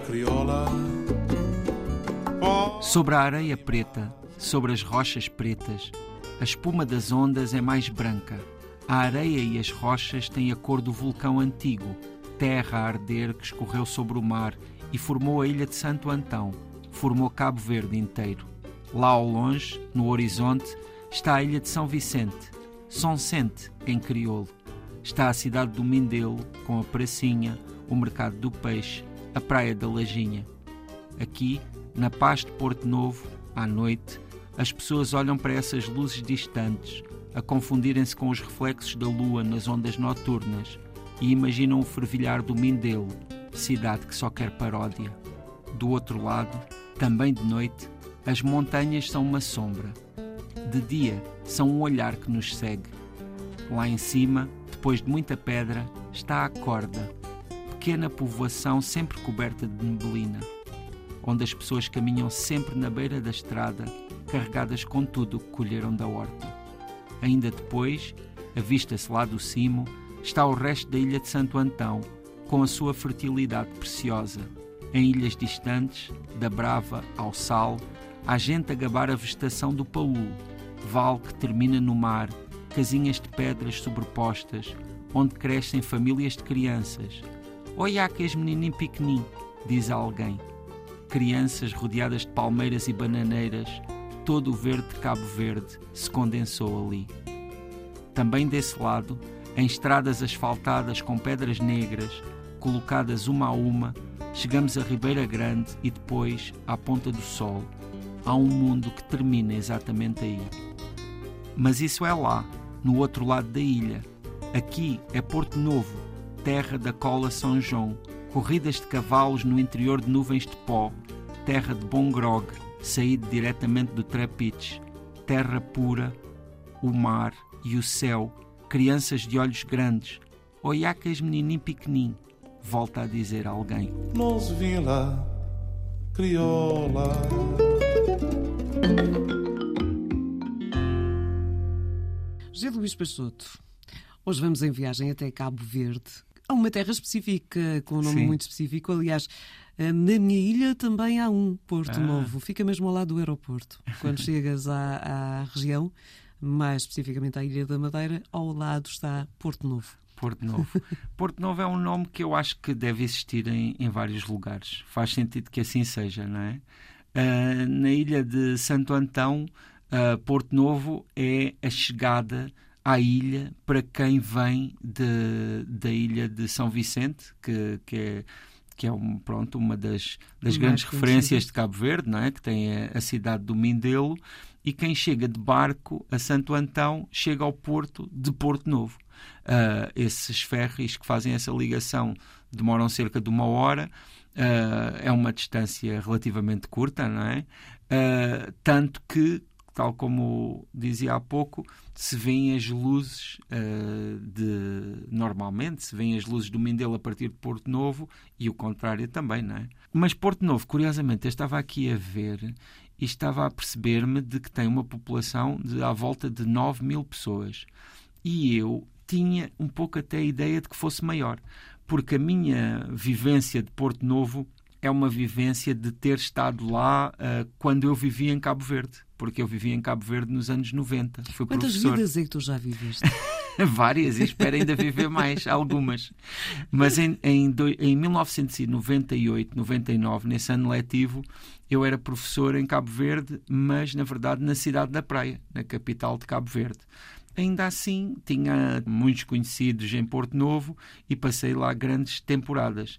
Crioula. Sobre a areia preta, sobre as rochas pretas, a espuma das ondas é mais branca. A areia e as rochas têm a cor do vulcão antigo, terra a arder que escorreu sobre o mar e formou a ilha de Santo Antão, formou Cabo Verde inteiro. Lá ao longe, no horizonte, está a ilha de São Vicente, São Sente, em crioulo. Está a cidade do Mindelo, com a pracinha, o mercado do peixe, a praia da Lajinha. Aqui, na paz de Porto Novo, à noite, as pessoas olham para essas luzes distantes, a confundirem-se com os reflexos da lua nas ondas noturnas e imaginam o fervilhar do Mindelo, cidade que só quer paródia. Do outro lado, também de noite, as montanhas são uma sombra. De dia, são um olhar que nos segue. Lá em cima, depois de muita pedra, está a corda, pequena povoação sempre coberta de neblina onde as pessoas caminham sempre na beira da estrada, carregadas com tudo o que colheram da horta. Ainda depois, avista-se lá do cimo, está o resto da ilha de Santo Antão, com a sua fertilidade preciosa. Em ilhas distantes, da Brava ao Sal, há gente a gabar a vegetação do Paú, vale que termina no mar, casinhas de pedras sobrepostas, onde crescem famílias de crianças. Olha que és menininho pequenino, diz alguém crianças rodeadas de palmeiras e bananeiras, todo o verde de Cabo Verde se condensou ali. Também desse lado, em estradas asfaltadas com pedras negras, colocadas uma a uma, chegamos a Ribeira Grande e depois à Ponta do Sol. Há um mundo que termina exatamente aí. Mas isso é lá, no outro lado da ilha. Aqui é Porto Novo, terra da cola São João, corridas de cavalos no interior de nuvens de pó, terra de bom grog, saído diretamente do Trapiche, terra pura, o mar e o céu, crianças de olhos grandes, oiacas menininho pequenino, volta a dizer alguém. Nos Vila Crioula. José Luís Peixoto, hoje vamos em viagem até Cabo Verde, a uma terra específica, com um nome Sim. muito específico. Aliás, eh, na minha ilha também há um, Porto Ah. Novo. Fica mesmo ao lado do aeroporto. Quando chegas à, à região, mais especificamente à Ilha da Madeira, ao lado está Porto Novo. Porto Novo. Porto Novo é um nome que eu acho que deve existir em, em vários lugares. Faz sentido que assim seja, não é? Ah, na ilha de Santo Antão, ah, Porto Novo é a chegada à ilha para quem vem de, da ilha de São Vicente, que, que é que é um, pronto, uma das, das grandes referências de Cabo Verde, não é? que tem a, a cidade do Mindelo, e quem chega de barco a Santo Antão chega ao porto de Porto Novo. Ah, esses ferries que fazem essa ligação demoram cerca de uma hora, ah, é uma distância relativamente curta, não é? Ah, tanto que, tal como dizia há pouco, se vêem as luzes ah, de. Normalmente, se vêem as luzes do Mindelo a partir de Porto Novo e o contrário também, não é? Mas Porto Novo, curiosamente, eu estava aqui a ver e estava a perceber-me de que tem uma população de à volta de 9 mil pessoas. E eu tinha um pouco até a ideia de que fosse maior, porque a minha vivência de Porto Novo é uma vivência de ter estado lá ah, quando eu vivia em Cabo Verde, porque eu vivia em Cabo Verde nos anos 90. Fui Quantas professor. vidas é que tu já viveste? Várias, e espero ainda viver mais, algumas. Mas em, em, em 1998, 99, nesse ano letivo, eu era professor em Cabo Verde, mas na verdade na cidade da Praia, na capital de Cabo Verde. Ainda assim, tinha muitos conhecidos em Porto Novo e passei lá grandes temporadas.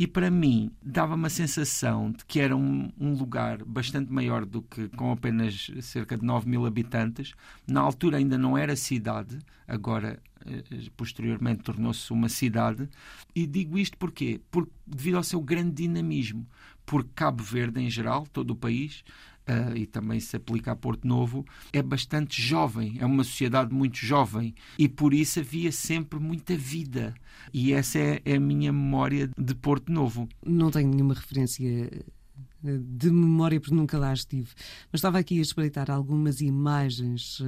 E para mim, dava-me a sensação de que era um, um lugar bastante maior do que com apenas cerca de 9 mil habitantes. Na altura ainda não era cidade, agora, eh, posteriormente, tornou-se uma cidade. E digo isto porquê? Porque, devido ao seu grande dinamismo. Porque Cabo Verde, em geral, todo o país, ah, e também se aplica a Porto Novo, é bastante jovem, é uma sociedade muito jovem e por isso havia sempre muita vida. E essa é, é a minha memória de Porto Novo. Não tenho nenhuma referência de memória, porque nunca lá estive. Mas estava aqui a espreitar algumas imagens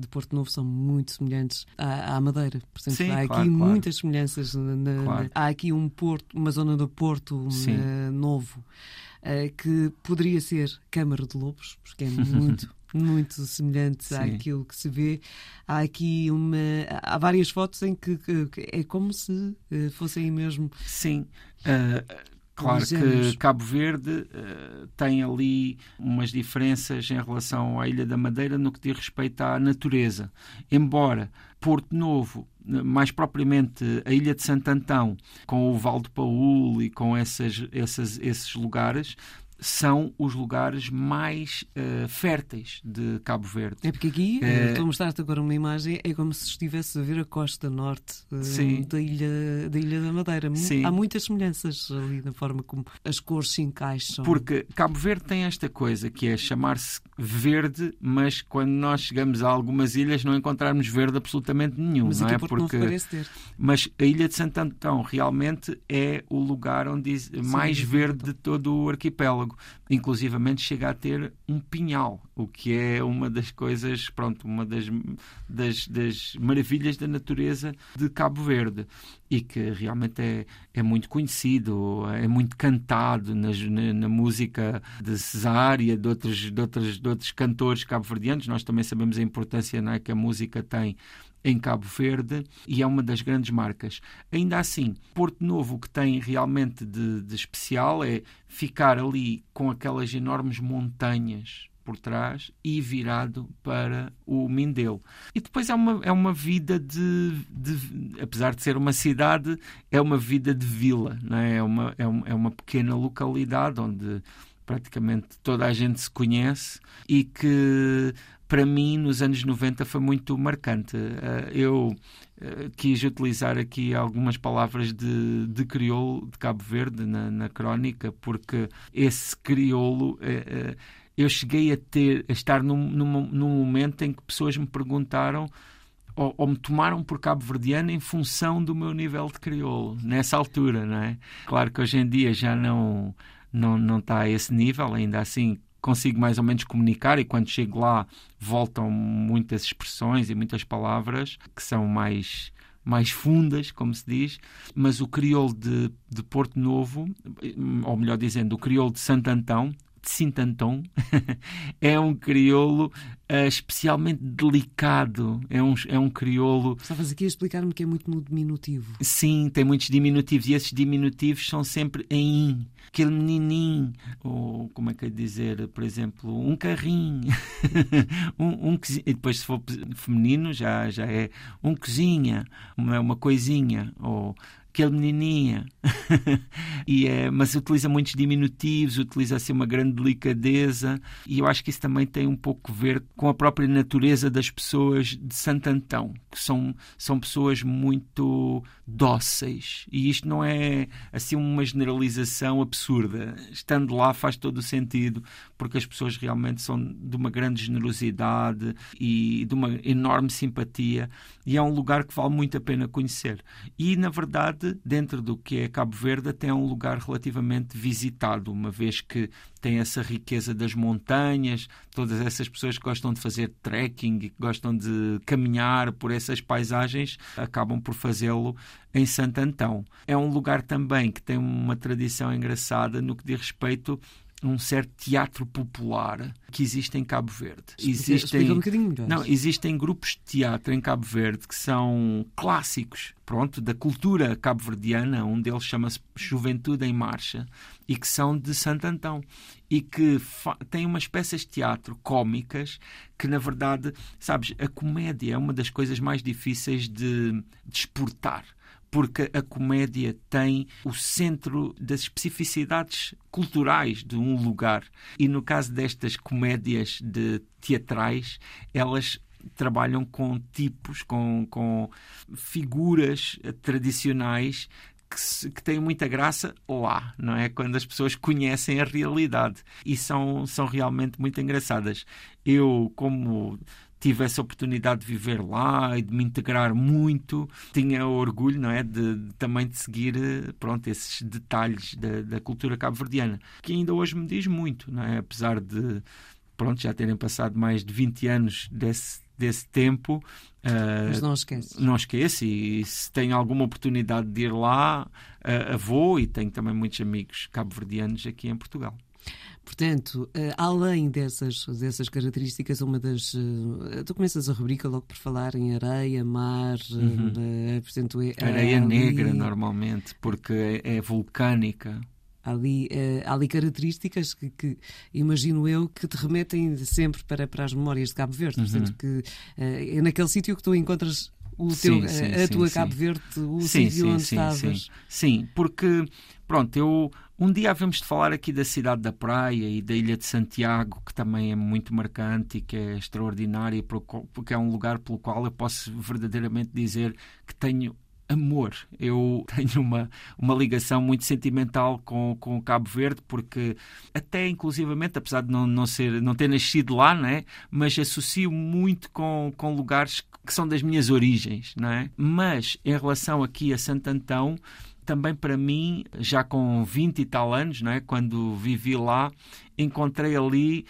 de Porto Novo, são muito semelhantes à, à Madeira. Portanto, Sim, há aqui claro. muitas semelhanças. Na, Claro. Há aqui um porto, uma zona do Porto eh, novo, eh, que poderia ser Câmara de Lobos, porque é muito. Muito semelhante Sim. àquilo que se vê. Há aqui uma. Há várias fotos em que, que- é como se eh, fossem mesmo. Sim. ah, claro que Cabo Verde ah, tem ali umas diferenças em relação à Ilha da Madeira no que diz respeito à natureza. Embora Porto Novo, mais propriamente a Ilha de Santo Antão, com o Val do Paúl e com essas, essas, esses lugares, são os lugares mais ah, férteis de Cabo Verde. É porque aqui, É. estou a mostrar-te agora uma imagem, é como se estivesse a ver a costa norte Sim. da, ilha, da Ilha da Madeira. Sim. Há muitas semelhanças ali na forma como as cores se encaixam. Porque Cabo Verde tem esta coisa que é chamar-se verde, mas quando nós chegamos a algumas ilhas não encontrarmos verde absolutamente nenhum, Mas não é? Ter. Mas a ilha de Santo Antão realmente é o lugar onde diz- mais de verde de todo o arquipélago. Inclusivamente chega a ter um pinhal, o que é uma das coisas, pronto, uma das, das, das maravilhas da natureza de Cabo Verde e que realmente é, é muito conhecido, é muito cantado nas- na, na música de Cesária, de outros, de, outros, de outros cantores cabo-verdianos. Nós também sabemos a importância é, que a música tem em Cabo Verde e é uma das grandes marcas. Ainda assim, Porto Novo, o que tem realmente de, de especial é ficar ali com aquelas enormes montanhas por trás e virado para o Mindelo. E depois é uma, é uma vida de, de- apesar de ser uma cidade, é uma vida de vila, não é? É, uma, é, um- é uma pequena localidade onde praticamente toda a gente se conhece e que para mim nos anos 90 foi muito marcante. Eh, Eu eh, quis utilizar aqui algumas palavras de, de crioulo de Cabo Verde na, na crónica, porque esse crioulo eh, eu cheguei a ter a estar num, num, num momento em que pessoas me perguntaram ou, ou me tomaram por cabo-verdiano em função do meu nível de crioulo, nessa altura, não é? Claro que hoje em dia já não, não, não está a esse nível, ainda assim consigo mais ou menos comunicar e quando chego lá voltam muitas expressões e muitas palavras que são mais mais fundas, como se diz, mas o crioulo de, de Porto Novo, ou melhor dizendo, o crioulo de Santo Antão, de Sintantão, é um crioulo eh, especialmente delicado, é um, é um crioulo Estavas aqui a explicar-me que é muito no diminutivo. Sim, tem muitos diminutivos e esses diminutivos são sempre em in. Aquele menininho, ou como é que é dizer, por exemplo, um carrinho, um, um e depois se for feminino já, já é um cozinha, uma, uma coisinha, ou aquele menininha. e é, mas utiliza muitos diminutivos, utiliza assim uma grande delicadeza e eu acho que isso também tem um pouco a ver com a própria natureza das pessoas de Santo Antão, que são, são pessoas muito dóceis e isto não é assim uma generalização absurda. Estando lá faz todo o sentido porque as pessoas realmente são de uma grande generosidade e de uma enorme simpatia e é um lugar que vale muito a pena conhecer. E na verdade, dentro do que é Cabo Verde, até é um lugar relativamente visitado, uma vez que tem essa riqueza das montanhas, todas essas pessoas que gostam de fazer trekking que gostam de caminhar por essas paisagens acabam por fazê-lo em Santo Antão. É um lugar também que tem uma tradição engraçada no que diz respeito um certo teatro popular que existe em Cabo Verde. Explica um. Não, existem grupos de teatro em Cabo Verde que são clássicos, pronto, da cultura cabo-verdiana. Um deles chama-se Juventude em Marcha e que são de Santo Antão e que têm umas peças de teatro cómicas que, na verdade, sabes, a comédia é uma das coisas mais difíceis de, de exportar porque a comédia tem o centro das especificidades culturais de um lugar. E no caso destas comédias de teatrais, elas trabalham com tipos, com, com figuras tradicionais que, se- que têm muita graça lá, não é? Quando as pessoas conhecem a realidade e são, são realmente muito engraçadas. Eu, como tive essa oportunidade de viver lá e de me integrar muito. Tinha orgulho, não é, de, de também de seguir, pronto, esses detalhes da, da cultura cabo-verdiana, que ainda hoje me diz muito, não é, apesar de pronto, já terem passado mais de 20 anos desse, desse tempo. Uh, Mas não esquece. Não esquece, e se tenho alguma oportunidade de ir lá, uh, vou, e tenho também muitos amigos cabo-verdianos aqui em Portugal. Portanto, uh, além dessas, dessas características, uma das. Tu começas a rubrica logo por falar em areia, mar, uhum. uh, portanto, é, areia negra, normalmente, porque é, é vulcânica. Há ali, uh, há ali características que, que, imagino eu, que te remetem sempre para, para as memórias de Cabo Verde. Uhum. Portanto, que uh, é naquele sítio que tu encontras o sim, teu, sim, a, a sim, tua Cabo Verde, o sítio onde estavas. Sim. sim, porque, pronto, eu. Um dia havemos de falar aqui da cidade da praia e da Ilha de Santiago, que também é muito marcante e que é extraordinária, porque é um lugar pelo qual eu posso verdadeiramente dizer que tenho amor. Eu tenho uma, uma ligação muito sentimental com, com Cabo Verde, porque até inclusivamente, apesar de não, não, ser, não ter nascido lá, né, mas associo muito com, com lugares que são das minhas origens. Né? Mas em relação aqui a Santo Antão, também para mim, já com 20 e tal anos, né, quando vivi lá, encontrei ali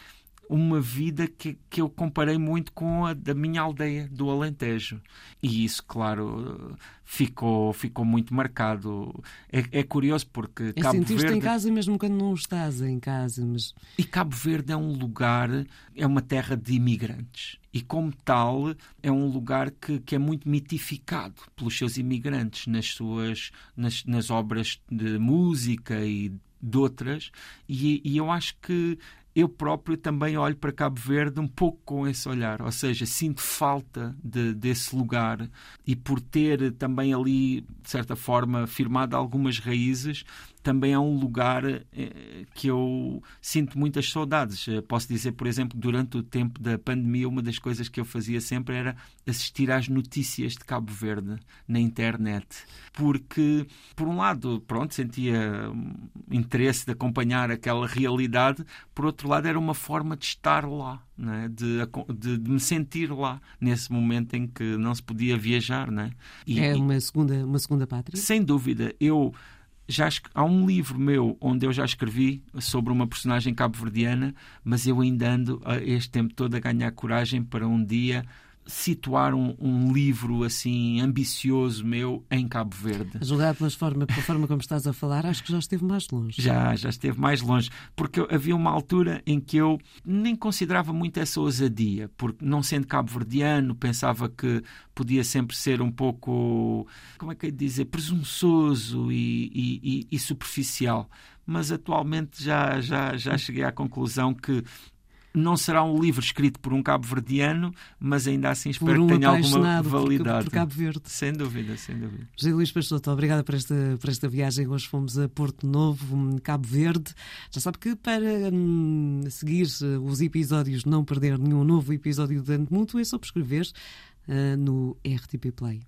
uma vida que, que eu comparei muito com a da minha aldeia, do Alentejo. E isso, claro, ficou, ficou muito marcado. É, é curioso porque é Cabo Verde... em casa mesmo quando não estás em casa. Mas... E Cabo Verde é um lugar, é uma terra de imigrantes. E como tal, é um lugar que, que é muito mitificado pelos seus imigrantes nas suas nas, nas obras de música e de outras. E, e eu acho que eu próprio também olho para Cabo Verde um pouco com esse olhar, ou seja, sinto falta de, desse lugar e por ter também ali, de certa forma, firmado algumas raízes, também é um lugar eh, que eu sinto muitas saudades. Eh, posso dizer, por exemplo, durante o tempo da pandemia, uma das coisas que eu fazia sempre era assistir às notícias de Cabo Verde na internet. Porque, por um lado, pronto, sentia interesse de acompanhar aquela realidade, por outro lado, era uma forma de estar lá. É? De, de, de, me sentir lá nesse momento em que não se podia viajar, não é? E, é uma segunda, uma segunda pátria? Sem dúvida. Eu já há um livro meu onde eu já escrevi sobre uma personagem cabo-verdiana, mas eu ainda ando este tempo todo a ganhar coragem para um dia situar um, um, livro assim ambicioso meu em Cabo Verde. A julgar pela forma, pela forma como estás a falar, acho que já esteve mais longe. Já, já esteve mais longe. Porque havia uma altura em que eu nem considerava muito essa ousadia, porque não sendo cabo-verdiano, pensava que podia sempre ser um pouco, como é que é dizer, presunçoso e, e, e, e superficial mas atualmente já, já, já cheguei à conclusão que não será um livro escrito por um cabo-verdiano, mas ainda assim espero um que tenha alguma validade. Por, por Cabo Verde. Sem dúvida, sem dúvida. José Luís Peixoto, obrigada por esta, por esta viagem. Hoje fomos a Porto Novo, Cabo Verde. Já sabe que para hum, seguir eh, os episódios, não perder nenhum novo episódio do Dante Mútuo, é só prescrever uh, no RTP Play.